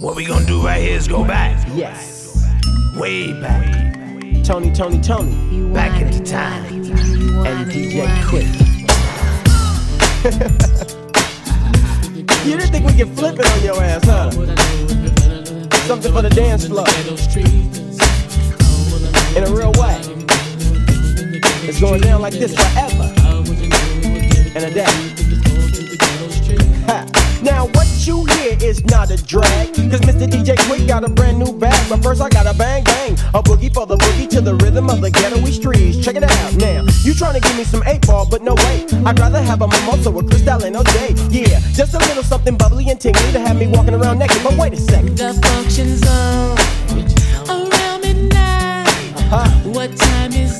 What we gonna do right here is go back. Yes. Way back. Tony, Tony, Tony. Back into time. And DJ Quik. you didn't think we could flip it on your ass, huh? Something for the dance floor. In a real way. It's going down like this forever. And a day. Ha. Now what you hear is not a drag. Cause Mr. DJ Quik got a brand new bag. But first I gotta bang bang A boogie for the boogie to the rhythm of the ghetto streets. Check it out now. You trying to give me some 8 ball but no way. I'd rather have a mimosa with Cristal and OJ Yeah, just a little something bubbly and tingly To have me walking around naked. But wait a second. The function zone Around midnight. Uh-huh. What time is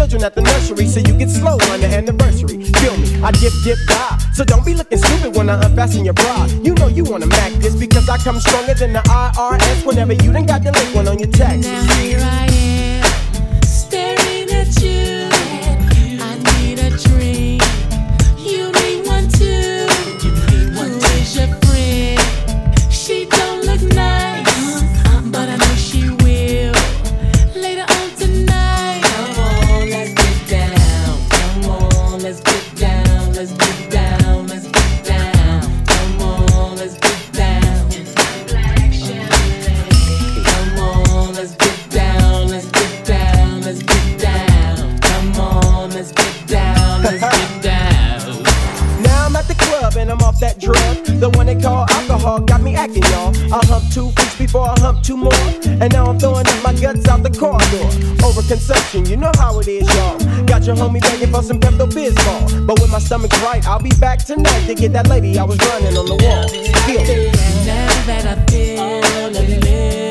children at the nursery so you get slow on the anniversary. Feel me, I dip, dip, die. So don't be looking when I unfasten your bra. You know you wanna mac this because I come stronger than the IRS whenever you done got the link one on your text. Now Come on, let's get down, let's get down. Now I'm at the club and I'm off that drug. The one they call alcohol got me acting, y'all. I hump two feet before I hump two more. And now I'm throwing up my guts out the car corridor. Overconsumption, you know how it is, y'all. Got your homie begging for some Pepto Bismol. But when my stomach's right, I'll be back tonight to get that lady I was running on the wall. Feel. Now that I feel a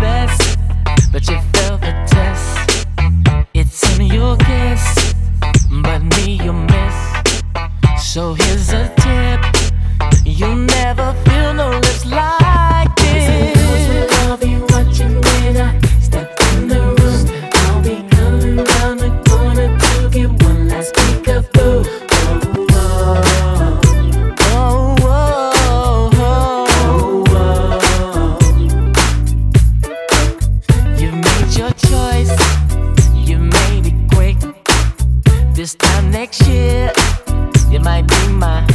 best, but you failed the test. It's in your guess, but me you miss. So here's a tip: you'll never feel no less like This time next year, you might be mine.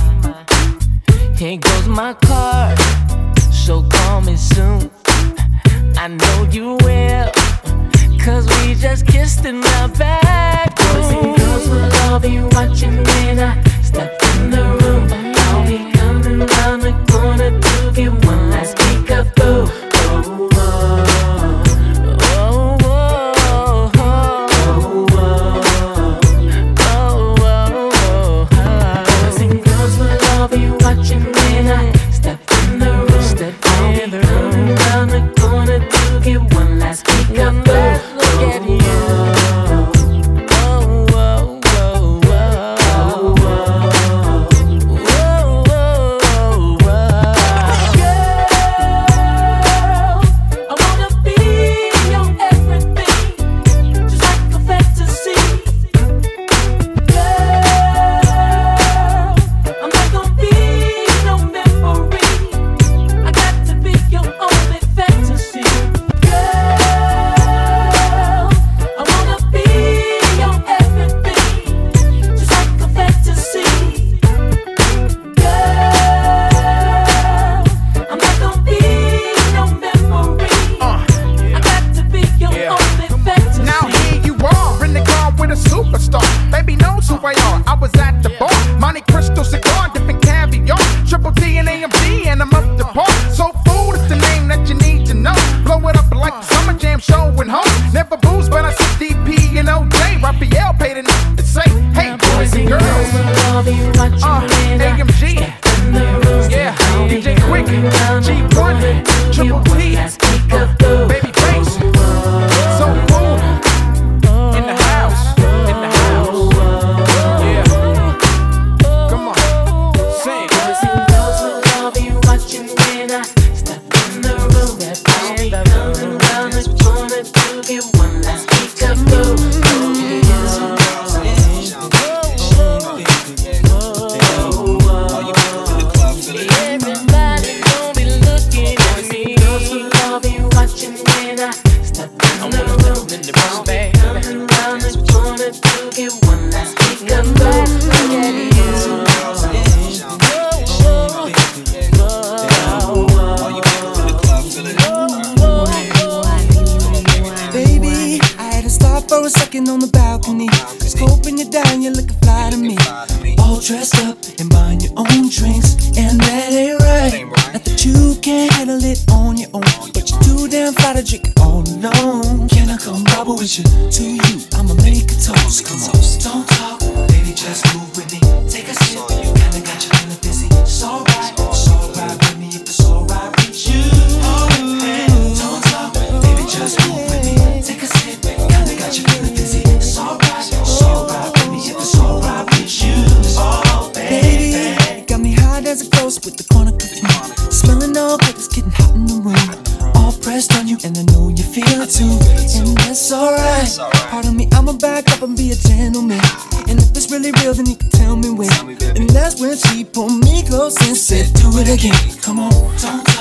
Here goes my card, you looking fly to me. All dressed up and buying your own drinks, and that ain't right. Not that you can't handle it on your own, but you're too damn fly to drink oh, all alone. Can I come bobble with you? To you, I'ma make a toast. Come on, don't talk. alright. It's alright. Pardon me, I'ma back up and be a gentleman. And if it's really real, then you can tell me when. Tell me, and that's when she pulled me close and said, Do it again. Come on, don't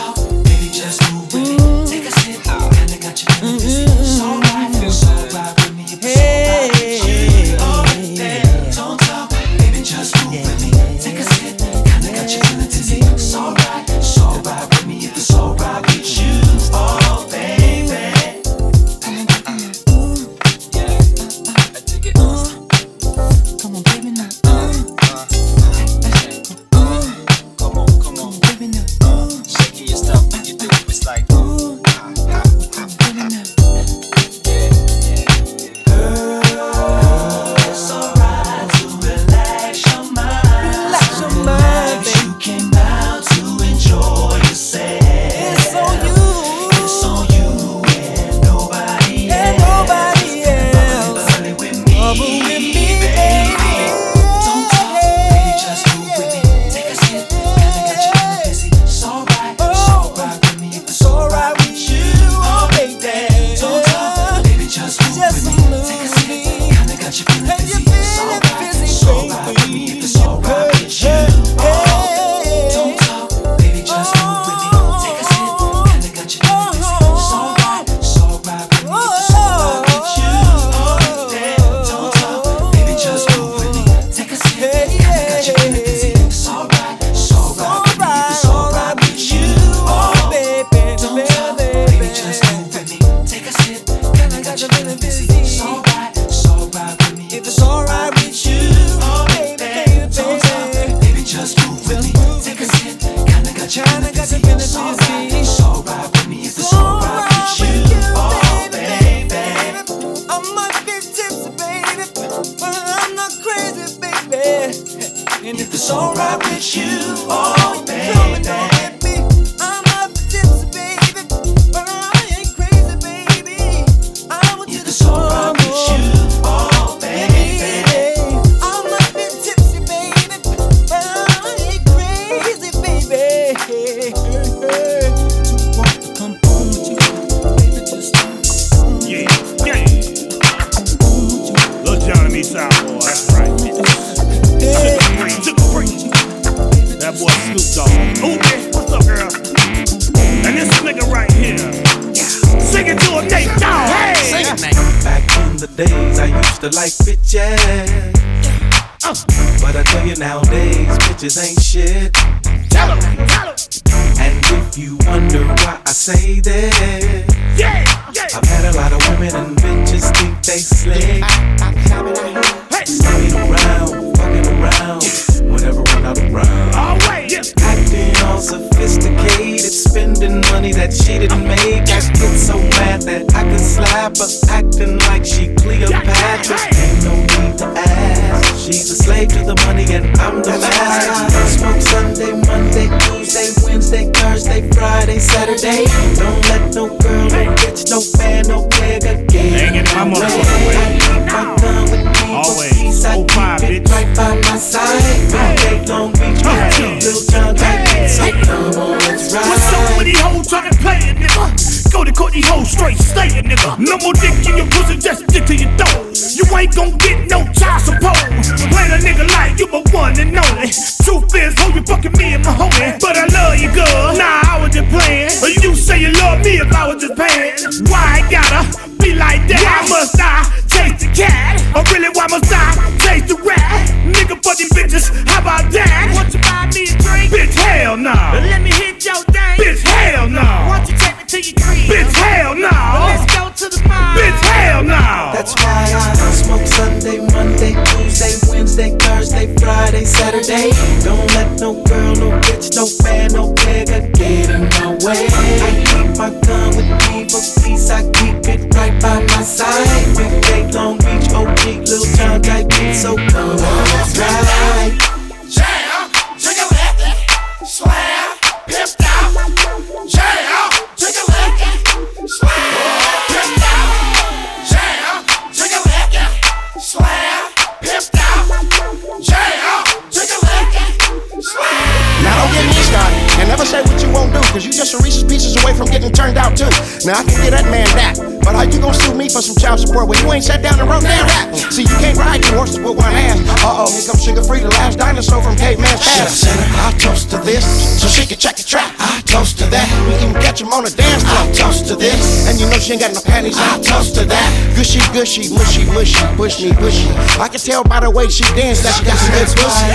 alright with you, oh baby. to like bitches. Uh. But I tell you nowadays, bitches ain't shit. And if you wonder why I say that, yeah, yeah. I've had a lot of women and bitches think they slick. I, around, fucking around, whenever I'm not around. Acting all sophisticated, spending money that she didn't make. I get so mad that I could slapper, acting like she Cleopatra. Ain't no need to ask. She's a slave to the money and I'm the master. Smoke Sunday, Monday, Tuesday, Wednesday, Thursday, Friday, Saturday. Don't let no girl, no bitch, no man, no nigga get in my way. I keep my gun with me, always. I keep it right by my side. Monday, Long Beach, What's up with these hoes trying to play a nigga? Go to court, these hoes straight, stay a nigga. No more dick in your pussy, just stick to your throat. You ain't gon' get no child support. Playing a nigga like you, but one and only. Truth is, hoe, you fucking me and my homie. But I love you, girl. Nah, I was just playing. but you say you love me if I was just paying. Why I gotta be like that? Why must I chase the cat? Or really, why must I? no. Nah. Let me hit your thing. Bitch, hell no. Nah. want you take me to your crib? Bitch, hell no. Nah. Let's go to the mall. Bitch, hell no. That's why I smoke Sunday, Monday, Tuesday, Wednesday, Thursday, Friday, Saturday. Don't let no girl, no bitch, no man, no nigga get in my way. I keep my gun with me but peace. I keep it right by my side. Big Long Beach, OG, time John Dyke, so come on, ride. Cause you just a Reese's Pieces away from getting turned out too. Now I can get that man that. But how you gonna sue me for some child support when you ain't sat down and wrote that rap? See, you can't ride two horses with one ass. Uh oh, here comes Suga Free, the last dinosaur from caveman's past. I toast to this, so she can check the track. I toast to that. We can catch him on the dance floor. I toast to this, and you know she ain't got no panties. I toast to that. Gushy, gushy, mushy, mushy, push me, pushy. I can tell by the way she dance that she got some good pussy.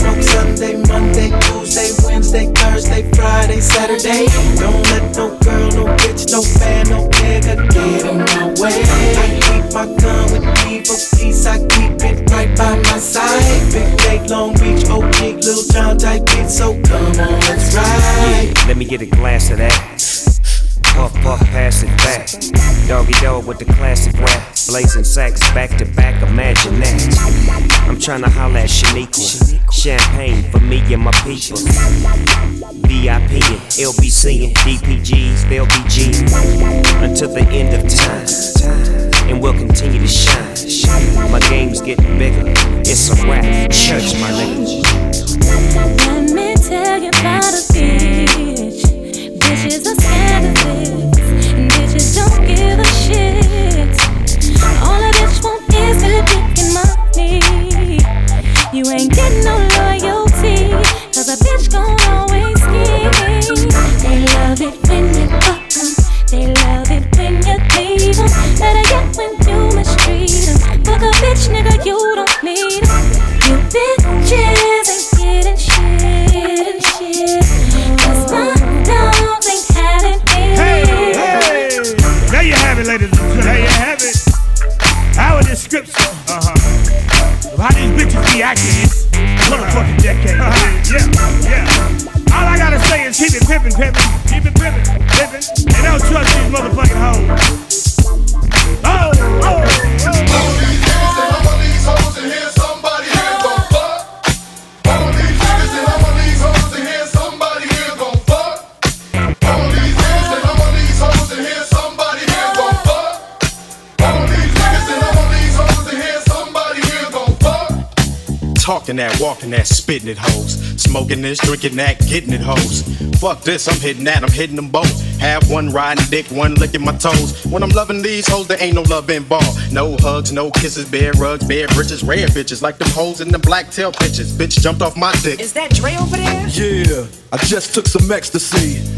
Smoke Sunday, Monday, Tuesday, Wednesday, Thursday, Friday, Saturday. Don't let no girl, no bitch, no fan, no nigga get in my way. I keep my gun with me for peace. I keep it right by my side. Big Bay, Long Beach, OG, Little John type beat. So come on, let's ride. Let me get a glass of that. Puff, puff, pass it back. Doggy dog with the classic rap. Blazing sacks, back to back, imagine that. I'm trying to holla at Shaniqua. Champagne for me and my people. VIP and LBC and DPGs, they'll be G until the end of time. And we'll continue You Talking that, walking that, spitting it hoes. Smoking this, drinking that, getting it hoes. Fuck this, I'm hitting that, I'm hitting them both. Have one riding dick, one licking my toes. When I'm loving these hoes, there ain't no love involved. No hugs, no kisses, bare rugs, bare britches, rare bitches like them hoes in the black tail pictures. Bitch jumped off my dick. Is that Dre over there? Yeah, I just took some ecstasy.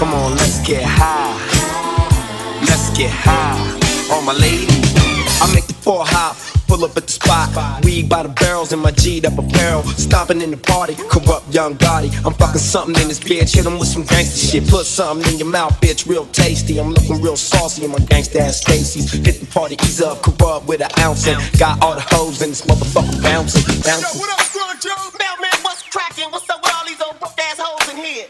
Come on, let's get high. Let's get high. All my ladies, I make the four hop. Pull up at the spot, weed by the barrels in my G'd up apparel. Stomping in the party, corrupt young body. I'm fucking something in this bitch, hit him with some gangster shit. Put something in your mouth, bitch, real tasty. I'm looking real saucy in my gangsta ass Stacy's. Hit the party, ease up, corrupt with an ounce. And got all the hoes in this motherfucker bouncing, bouncing. Mailman, what's cracking? What's up with all these old broke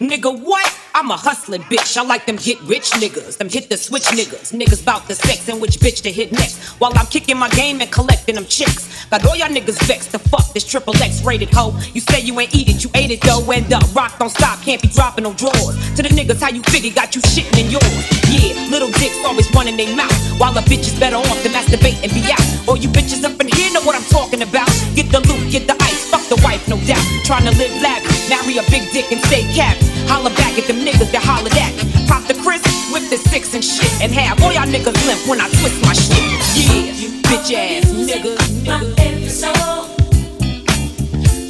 Nigga, what? I'm a hustling bitch. I like them get rich niggas, them hit the switch niggas. Niggas bout the sex and which bitch to hit next. While I'm kicking my game and collecting them chicks. Got all y'all niggas vexed to fuck this triple X rated hoe. You say you ain't eat it, you ate it though. End up, rock don't stop, can't be dropping no drawers. To the niggas, how you figure got you shitting in yours. Yeah, little dicks always running their mouth. While a bitch is better off to masturbate and be out. All you bitches up in here know what I'm talking about. Get the loot, get the ice, fuck the wife, no doubt. Trying to live lavish, marry a big dick and stay cabbage. Holla back at them niggas that hollered at me. Pop the Chris, whip the six and shit. And have all y'all niggas limp when I twist my shit. Yeah, bitch ass niggas. My episode,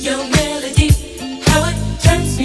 your melody, how it turns